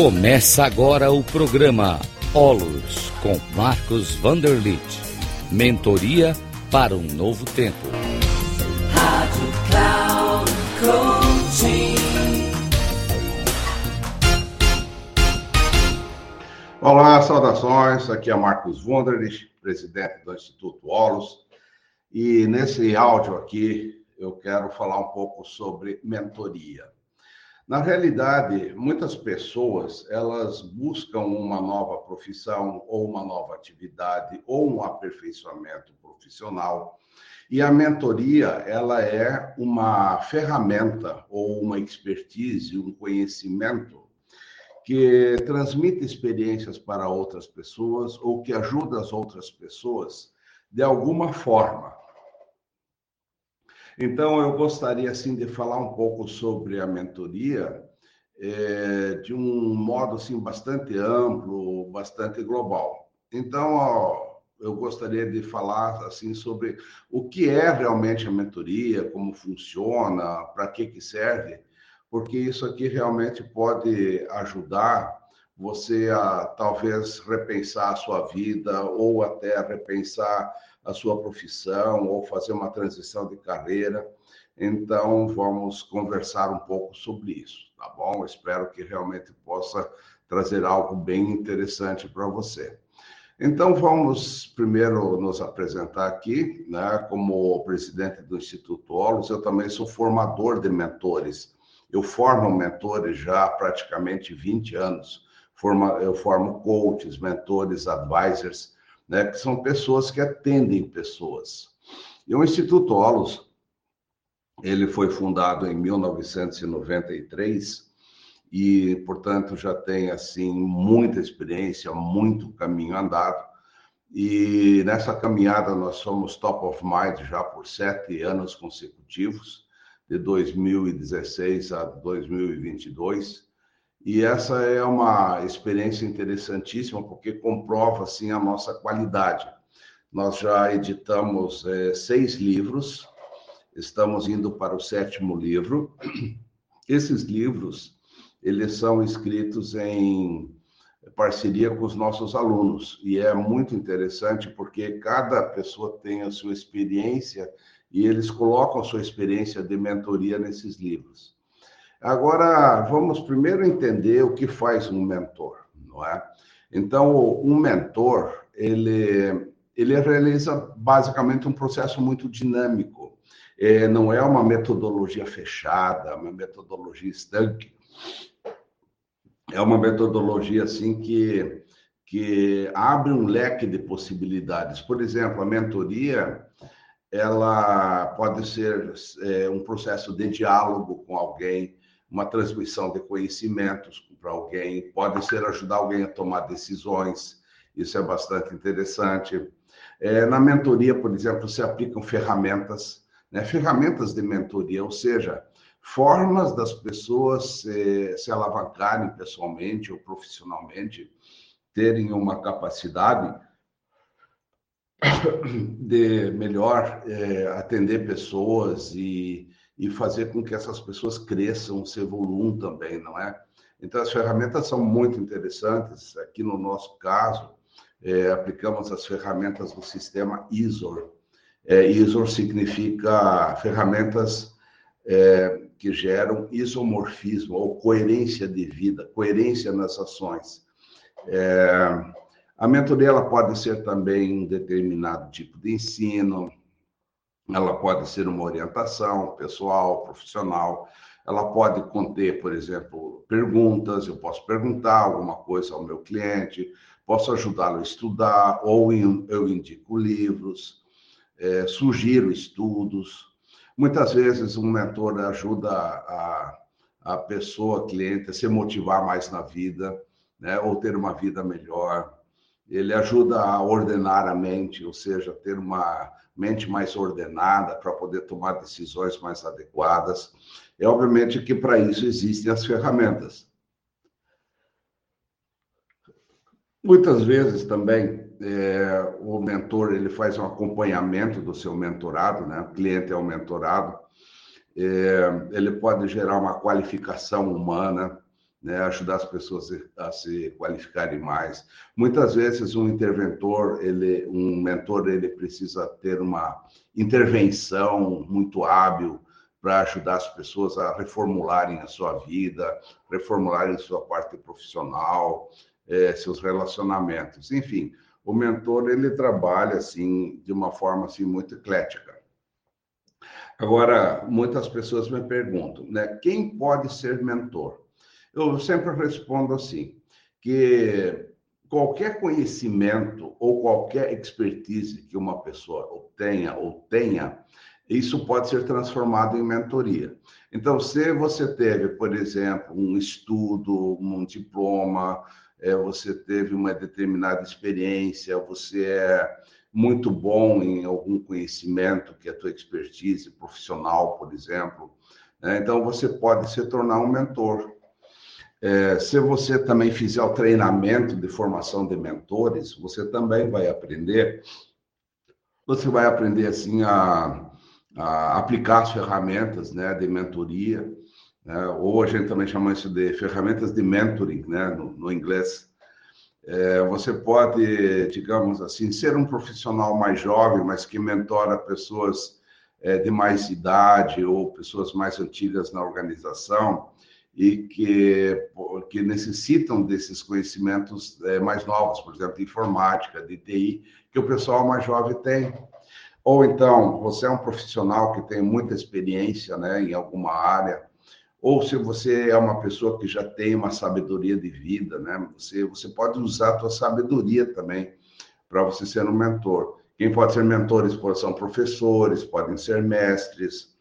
Começa agora o programa Olos com Marcos Vanderlit. Mentoria para um novo tempo. Rádio Cloud Coaching. Olá, saudações. Aqui é Marcos Vanderlit, presidente do Instituto Olos. E nesse áudio aqui eu quero falar um pouco sobre mentoria. Na realidade, muitas pessoas, elas buscam uma nova profissão ou uma nova atividade ou um aperfeiçoamento profissional. E a mentoria, ela é uma ferramenta ou uma expertise, um conhecimento que transmite experiências para outras pessoas ou que ajuda as outras pessoas de alguma forma então, eu gostaria, assim, de falar um pouco sobre a mentoria é, de um modo, assim, bastante amplo, bastante global. Então, ó, eu gostaria de falar, assim, sobre o que é realmente a mentoria, como funciona, para que que serve, porque isso aqui realmente pode ajudar você a talvez repensar a sua vida ou até repensar a sua profissão ou fazer uma transição de carreira. Então, vamos conversar um pouco sobre isso, tá bom? Espero que realmente possa trazer algo bem interessante para você. Então, vamos primeiro nos apresentar aqui, né? Como presidente do Instituto Olos, eu também sou formador de mentores. Eu formo mentores já há praticamente 20 anos forma, eu formo coaches, mentores, advisors, né, que são pessoas que atendem pessoas. E o Instituto Olos, ele foi fundado em 1993 e, portanto, já tem assim muita experiência, muito caminho andado. E nessa caminhada nós somos top of mind já por sete anos consecutivos, de 2016 a 2022. E essa é uma experiência interessantíssima, porque comprova assim, a nossa qualidade. Nós já editamos é, seis livros, estamos indo para o sétimo livro. Esses livros, eles são escritos em parceria com os nossos alunos, e é muito interessante porque cada pessoa tem a sua experiência e eles colocam a sua experiência de mentoria nesses livros. Agora, vamos primeiro entender o que faz um mentor, não é? Então, um mentor, ele, ele realiza basicamente um processo muito dinâmico. É, não é uma metodologia fechada, uma metodologia estanque. É uma metodologia, assim, que, que abre um leque de possibilidades. Por exemplo, a mentoria, ela pode ser é, um processo de diálogo com alguém, uma transmissão de conhecimentos para alguém, pode ser ajudar alguém a tomar decisões, isso é bastante interessante. É, na mentoria, por exemplo, se aplicam ferramentas, né, ferramentas de mentoria, ou seja, formas das pessoas se, se alavancarem pessoalmente ou profissionalmente, terem uma capacidade de melhor é, atender pessoas e e fazer com que essas pessoas cresçam, se evoluam também, não é? Então, as ferramentas são muito interessantes. Aqui no nosso caso, é, aplicamos as ferramentas do sistema ISOR. É, ISOR significa ferramentas é, que geram isomorfismo ou coerência de vida, coerência nas ações. É, a mentoria ela pode ser também um determinado tipo de ensino, ela pode ser uma orientação pessoal, profissional, ela pode conter, por exemplo, perguntas, eu posso perguntar alguma coisa ao meu cliente, posso ajudá-lo a estudar, ou eu indico livros, é, sugiro estudos. Muitas vezes um mentor ajuda a, a pessoa, cliente, a se motivar mais na vida, né, ou ter uma vida melhor. Ele ajuda a ordenar a mente, ou seja, ter uma mente mais ordenada para poder tomar decisões mais adequadas. É obviamente que para isso existem as ferramentas. Muitas vezes também é, o mentor ele faz um acompanhamento do seu mentorado, né? O cliente é o mentorado. É, ele pode gerar uma qualificação humana, né, ajudar as pessoas a se qualificarem mais. Muitas vezes um interventor, ele, um mentor, ele precisa ter uma intervenção muito hábil para ajudar as pessoas a reformularem a sua vida, reformularem sua parte profissional, é, seus relacionamentos, enfim. O mentor ele trabalha assim de uma forma assim muito eclética. Agora, muitas pessoas me perguntam, né, quem pode ser mentor? Eu sempre respondo assim, que qualquer conhecimento ou qualquer expertise que uma pessoa obtenha ou tenha, isso pode ser transformado em mentoria. Então, se você teve, por exemplo, um estudo, um diploma, é, você teve uma determinada experiência, você é muito bom em algum conhecimento, que é a tua expertise profissional, por exemplo, né? então você pode se tornar um mentor. É, se você também fizer o treinamento de formação de mentores, você também vai aprender. Você vai aprender assim a, a aplicar as ferramentas, né, de mentoria, né? ou a gente também chama isso de ferramentas de mentoring, né, no, no inglês. É, você pode, digamos assim, ser um profissional mais jovem, mas que mentora pessoas é, de mais idade ou pessoas mais antigas na organização e que, que necessitam desses conhecimentos é, mais novos, por exemplo, de informática, de TI, que o pessoal mais jovem tem. Ou então, você é um profissional que tem muita experiência né, em alguma área, ou se você é uma pessoa que já tem uma sabedoria de vida, né, você, você pode usar a sua sabedoria também para você ser um mentor. Quem pode ser mentores são professores, podem ser mestres.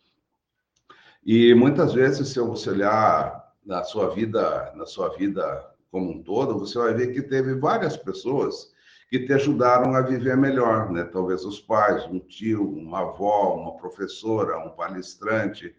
E muitas vezes, se você olhar na sua vida, na sua vida como um todo, você vai ver que teve várias pessoas que te ajudaram a viver melhor, né? Talvez os pais, um tio, uma avó, uma professora, um palestrante,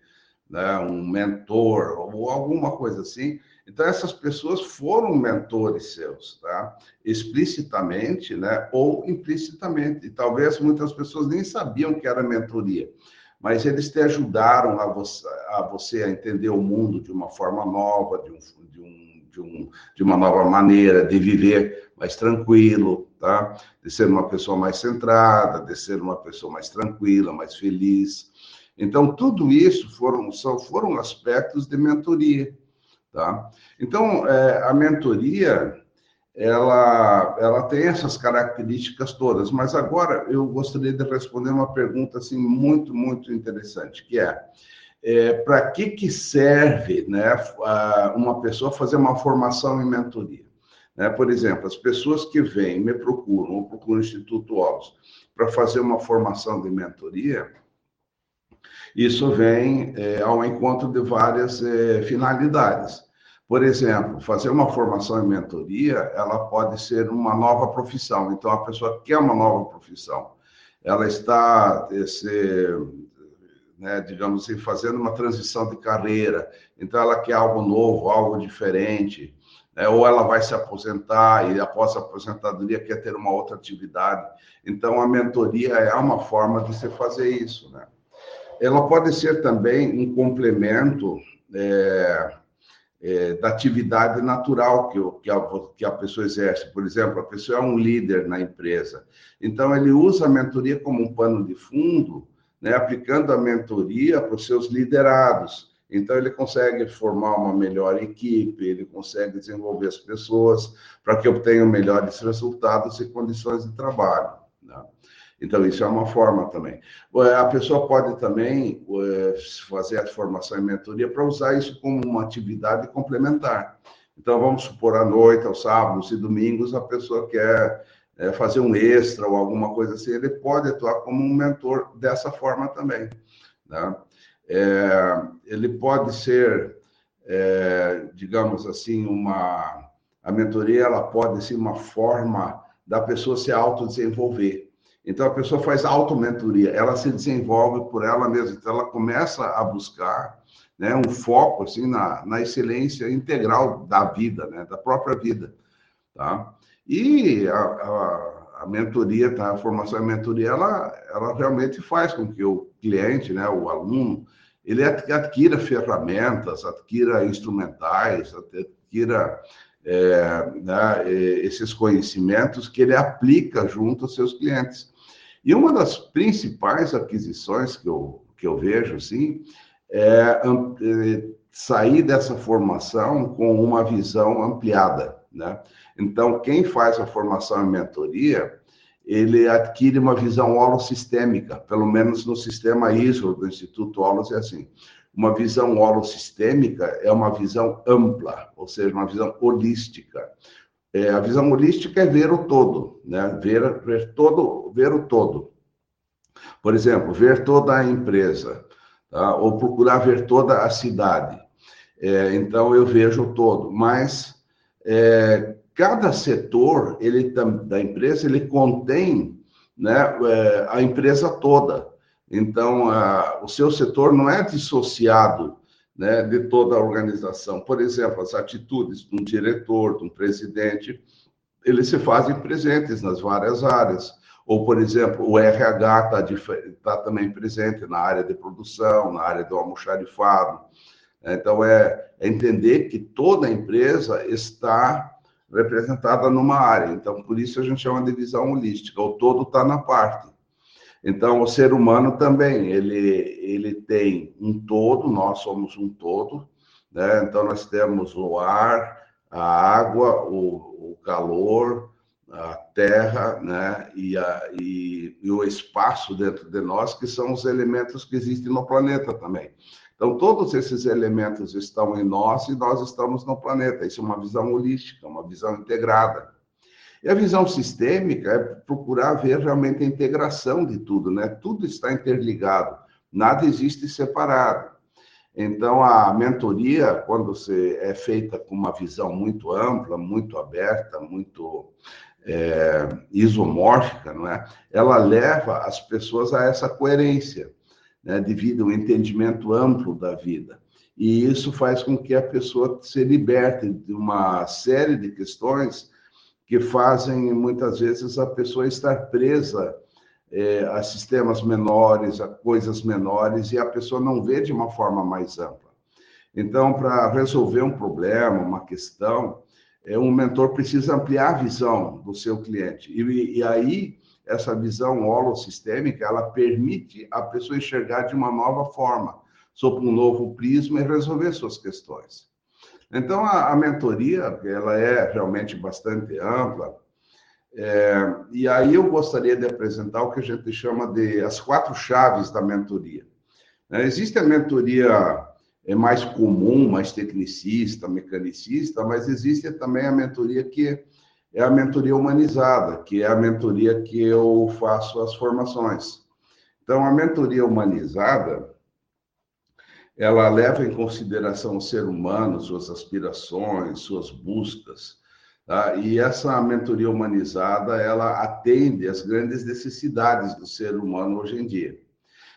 né? um mentor ou alguma coisa assim. Então essas pessoas foram mentores seus, tá? Explicitamente, né? Ou implicitamente. E talvez muitas pessoas nem sabiam que era mentoria mas eles te ajudaram a você, a você a entender o mundo de uma forma nova, de, um, de, um, de, um, de uma nova maneira de viver mais tranquilo, tá? De ser uma pessoa mais centrada, de ser uma pessoa mais tranquila, mais feliz. Então, tudo isso foram, são, foram aspectos de mentoria, tá? Então, é, a mentoria ela, ela tem essas características todas. Mas agora eu gostaria de responder uma pergunta assim muito, muito interessante, que é, é para que, que serve né, uma pessoa fazer uma formação em mentoria? Né? Por exemplo, as pessoas que vêm, me procuram, ou procuram o Instituto Olos, para fazer uma formação de mentoria, isso vem é, ao encontro de várias é, finalidades. Por exemplo, fazer uma formação em mentoria, ela pode ser uma nova profissão. Então, a pessoa quer uma nova profissão. Ela está, esse, né, digamos assim, fazendo uma transição de carreira. Então, ela quer algo novo, algo diferente. Né? Ou ela vai se aposentar e, após a aposentadoria, quer ter uma outra atividade. Então, a mentoria é uma forma de se fazer isso. Né? Ela pode ser também um complemento. É, é, da atividade natural que, que, a, que a pessoa exerce. Por exemplo, a pessoa é um líder na empresa. Então, ele usa a mentoria como um pano de fundo, né, aplicando a mentoria para os seus liderados. Então, ele consegue formar uma melhor equipe, ele consegue desenvolver as pessoas para que obtenham melhores resultados e condições de trabalho. Né? Então, isso é uma forma também. A pessoa pode também fazer a formação em mentoria para usar isso como uma atividade complementar. Então, vamos supor, à noite, aos sábados e domingos, a pessoa quer eh, fazer um extra ou alguma coisa assim, ele pode atuar como um mentor dessa forma também. Né? É, ele pode ser, é, digamos assim, uma... A mentoria, ela pode ser uma forma da pessoa se autodesenvolver. Então a pessoa faz auto-mentoria, ela se desenvolve por ela mesma, então ela começa a buscar né, um foco assim na, na excelência integral da vida, né, da própria vida, tá? E a, a, a mentoria, tá? a formação em mentoria, ela, ela realmente faz com que o cliente, né, o aluno, ele adquira ferramentas, adquira instrumentais, adquira é, né, esses conhecimentos que ele aplica junto aos seus clientes. E uma das principais aquisições que eu, que eu vejo, sim, é, é sair dessa formação com uma visão ampliada, né? Então, quem faz a formação em mentoria, ele adquire uma visão holossistêmica, pelo menos no sistema ISO do Instituto Holos é assim. Uma visão holossistêmica é uma visão ampla, ou seja, uma visão holística. É, a visão holística é ver o todo, né? Ver, ver todo, ver o todo. Por exemplo, ver toda a empresa, tá? ou procurar ver toda a cidade. É, então eu vejo o todo, mas é, cada setor ele da empresa ele contém né, é, a empresa toda. Então a, o seu setor não é dissociado né, de toda a organização. Por exemplo, as atitudes de um diretor, de um presidente, eles se fazem presentes nas várias áreas. Ou, por exemplo, o RH está tá também presente na área de produção, na área do almoxarifado. Então, é, é entender que toda a empresa está representada numa área. Então, por isso a gente chama de visão holística. O todo está na parte. Então, o ser humano também, ele, ele tem um todo, nós somos um todo, né? Então, nós temos o ar, a água, o, o calor, a terra, né? E, a, e, e o espaço dentro de nós, que são os elementos que existem no planeta também. Então, todos esses elementos estão em nós e nós estamos no planeta. Isso é uma visão holística, uma visão integrada. E a visão sistêmica é procurar ver realmente a integração de tudo, né? Tudo está interligado, nada existe separado. Então, a mentoria, quando você é feita com uma visão muito ampla, muito aberta, muito é, isomórfica, não é? Ela leva as pessoas a essa coerência né, devido ao entendimento amplo da vida. E isso faz com que a pessoa se liberte de uma série de questões que fazem, muitas vezes, a pessoa estar presa é, a sistemas menores, a coisas menores, e a pessoa não vê de uma forma mais ampla. Então, para resolver um problema, uma questão, é, um mentor precisa ampliar a visão do seu cliente. E, e aí, essa visão holossistêmica, ela permite a pessoa enxergar de uma nova forma, sob um novo prisma e resolver suas questões. Então, a, a mentoria, ela é realmente bastante ampla, é, e aí eu gostaria de apresentar o que a gente chama de as quatro chaves da mentoria. É, existe a mentoria é mais comum, mais tecnicista, mecanicista, mas existe também a mentoria que é a mentoria humanizada, que é a mentoria que eu faço as formações. Então, a mentoria humanizada, ela leva em consideração o ser humano, suas aspirações, suas buscas, tá? e essa mentoria humanizada, ela atende às grandes necessidades do ser humano hoje em dia.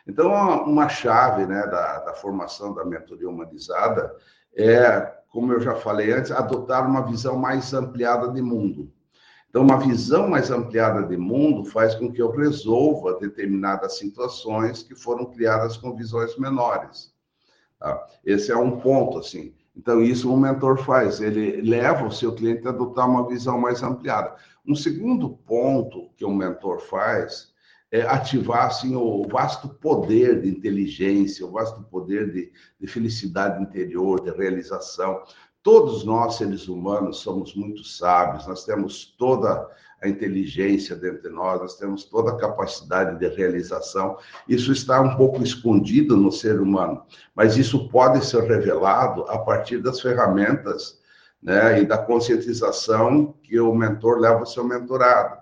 Então, uma chave né, da, da formação da mentoria humanizada é como eu já falei antes, adotar uma visão mais ampliada de mundo. Então, uma visão mais ampliada de mundo faz com que eu resolva determinadas situações que foram criadas com visões menores. Tá? Esse é um ponto, assim. Então, isso o mentor faz, ele leva o seu cliente a adotar uma visão mais ampliada. Um segundo ponto que o mentor faz é, ativar assim, o vasto poder de inteligência, o vasto poder de, de felicidade interior, de realização. Todos nós, seres humanos, somos muito sábios, nós temos toda a inteligência dentro de nós, nós temos toda a capacidade de realização. Isso está um pouco escondido no ser humano, mas isso pode ser revelado a partir das ferramentas né, e da conscientização que o mentor leva ao seu mentorado.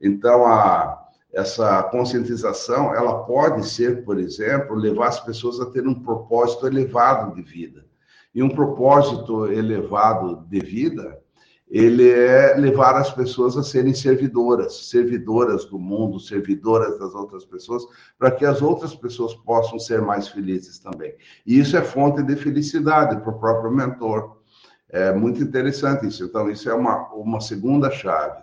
Então, a, essa conscientização, ela pode ser, por exemplo, levar as pessoas a ter um propósito elevado de vida. E um propósito elevado de vida, ele é levar as pessoas a serem servidoras, servidoras do mundo, servidoras das outras pessoas, para que as outras pessoas possam ser mais felizes também. E isso é fonte de felicidade para o próprio mentor. É muito interessante isso. Então, isso é uma, uma segunda chave.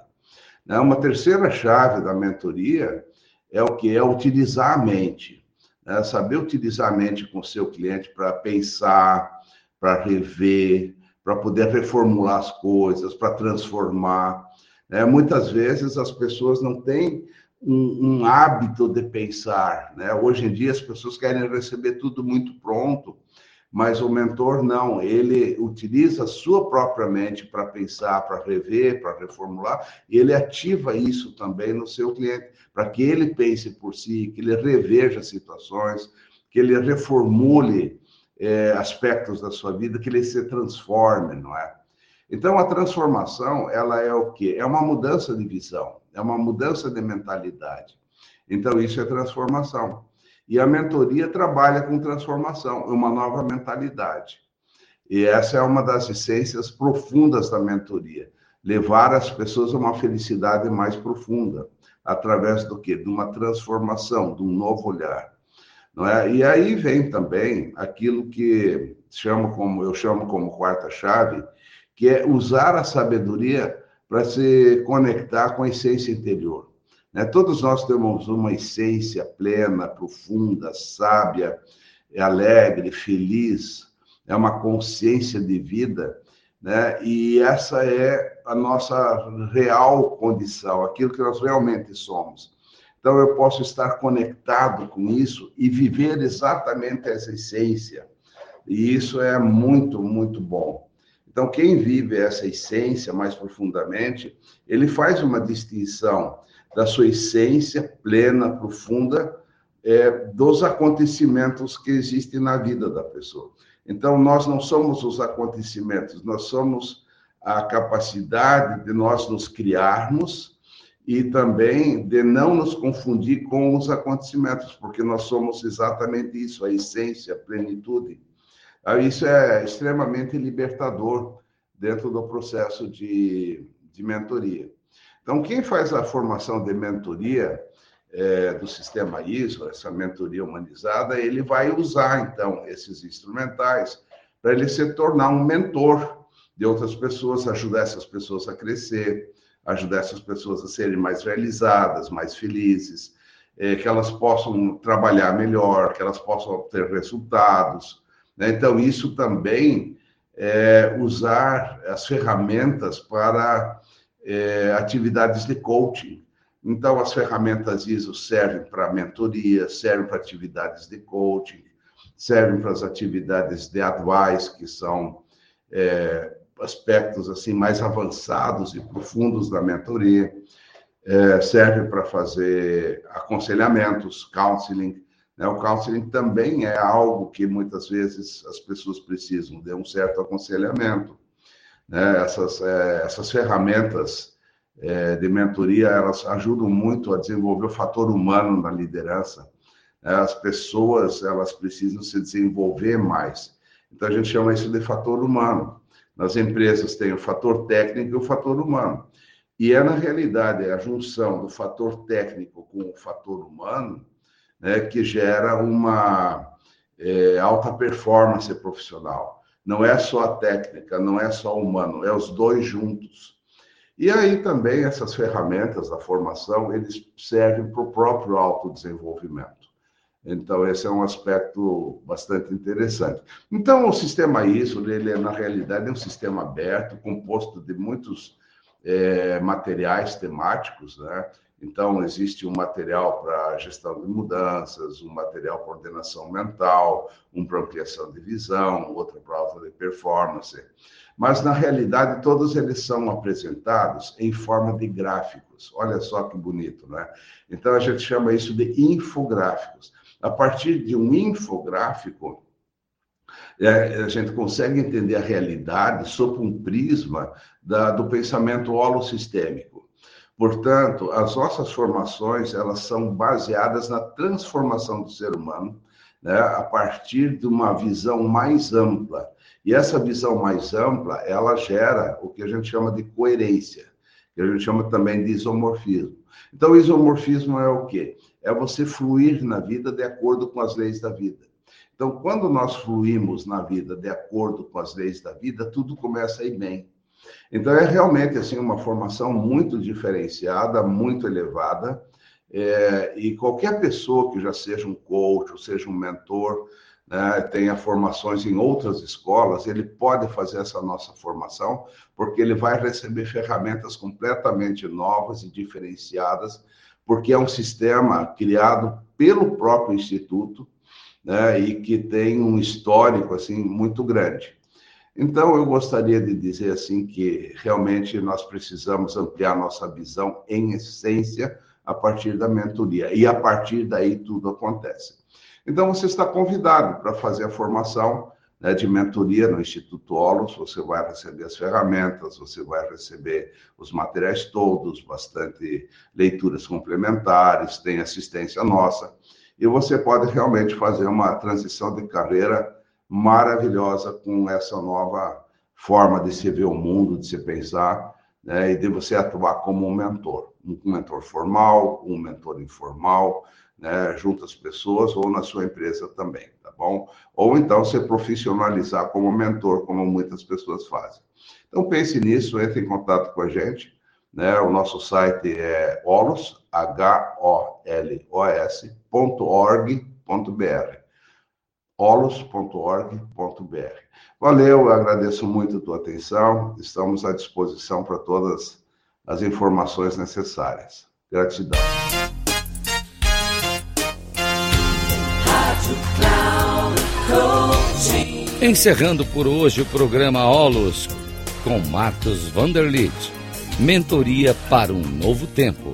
Né? Uma terceira chave da mentoria é o que é utilizar a mente. né? saber utilizar a mente com o seu cliente para pensar, para rever, para poder reformular as coisas, para transformar. É, muitas vezes as pessoas não têm um, um, hábito de pensar. Né? Hoje em dia as pessoas querem receber tudo muito pronto, mas o mentor não, ele utiliza a sua própria mente para pensar, para rever, para reformular, e ele ativa isso também no seu cliente, para que ele pense por si, que ele reveja situações, que ele reformule é, aspectos da sua vida, que ele se transforme, não é? Então, a transformação, ela é o quê? É uma mudança de visão, é uma mudança de mentalidade. Então, isso é transformação. E a mentoria trabalha com transformação, uma nova mentalidade. E essa é uma das essências profundas da mentoria, levar as pessoas a uma felicidade mais profunda, através do quê? De uma transformação, de um novo olhar. É? E aí vem também aquilo que chamo como eu chamo como quarta chave, que é usar a sabedoria para se conectar com a essência interior. Né? Todos nós temos uma essência plena, profunda, sábia, alegre, feliz, é uma consciência de vida, né? E essa é a nossa real condição, aquilo que nós realmente somos. Então eu posso estar conectado com isso e viver exatamente essa essência. E isso é muito, muito bom. Então quem vive essa essência mais profundamente, ele faz uma distinção da sua essência plena, profunda, é, dos acontecimentos que existem na vida da pessoa. Então, nós não somos os acontecimentos, nós somos a capacidade de nós nos criarmos e também de não nos confundir com os acontecimentos, porque nós somos exatamente isso, a essência, a plenitude. Ah, isso é extremamente libertador dentro do processo de, de mentoria. Então, quem faz a formação de mentoria é, do sistema ISO, essa mentoria humanizada, ele vai usar, então, esses instrumentais para ele se tornar um mentor de outras pessoas, ajudar essas pessoas a crescer, ajudar essas pessoas a serem mais realizadas, mais felizes, é, que elas possam trabalhar melhor, que elas possam ter resultados. Né? Então, isso também é usar as ferramentas para é, atividades de coaching. Então, as ferramentas ISO servem para mentoria, servem para atividades de coaching, servem para as atividades de advice, que são é, aspectos assim mais avançados e profundos da mentoria, é, serve para fazer aconselhamentos, counseling. Né? O counseling também é algo que muitas vezes as pessoas precisam de um certo aconselhamento. Né? Essas, é, essas ferramentas é, de mentoria, elas ajudam muito a desenvolver o fator humano na liderança. Né? As pessoas, elas precisam se desenvolver mais. Então, a gente chama isso de fator humano. Nas empresas tem o fator técnico e o fator humano. E é, na realidade, a junção do fator técnico com o fator humano né, que gera uma é, alta performance profissional. Não é só a técnica, não é só o humano, é os dois juntos. E aí também essas ferramentas da formação, eles servem para o próprio autodesenvolvimento. Então, esse é um aspecto bastante interessante. Então, o sistema ISO, ele, na realidade, é um sistema aberto, composto de muitos é, materiais temáticos, né? Então, existe um material para gestão de mudanças, um material para ordenação mental, um para ampliação de visão, outro para alta de performance. Mas, na realidade, todos eles são apresentados em forma de gráficos. Olha só que bonito, né? Então, a gente chama isso de infográficos. A partir de um infográfico, é, a gente consegue entender a realidade sob um prisma da, do pensamento holossistêmico. Portanto, as nossas formações elas são baseadas na transformação do ser humano, né, a partir de uma visão mais ampla. E essa visão mais ampla, ela gera o que a gente chama de coerência, que a gente chama também de isomorfismo. Então, isomorfismo é o quê? É você fluir na vida de acordo com as leis da vida. Então, quando nós fluímos na vida de acordo com as leis da vida, tudo começa a ir bem. Então é realmente assim uma formação muito diferenciada, muito elevada É, e qualquer pessoa que já seja um coach, ou seja um mentor, né, tenha formações em outras escolas, ele pode fazer essa nossa formação, porque ele vai receber ferramentas completamente novas e diferenciadas, porque é um sistema criado pelo próprio Instituto, né, e que tem um histórico assim muito grande. Então, eu gostaria de dizer assim que realmente nós precisamos ampliar nossa visão em essência a partir da mentoria e a partir daí tudo acontece. Então, você está convidado para fazer a formação né, de mentoria no Instituto Olos. Você vai receber as ferramentas, você vai receber os materiais todos, bastante leituras complementares, tem assistência nossa. E você pode realmente fazer uma transição de carreira maravilhosa com essa nova forma de se ver o mundo, de se pensar, né, e de você atuar como um mentor, um mentor formal, um mentor informal, né, junto às pessoas ou na sua empresa também, tá bom? Ou então se profissionalizar como mentor, como muitas pessoas fazem. Então pense nisso, entre em contato com a gente, né? O nosso site é holos, H-O-L-O-S, .org.br holos.org.br. Valeu, agradeço muito a tua atenção. Estamos à disposição para todas as informações necessárias. Gratidão. Encerrando por hoje o programa Olos com Marcos Vanderlit. Mentoria para um novo tempo.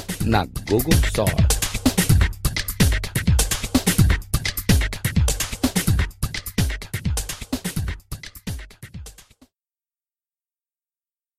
na Google Store.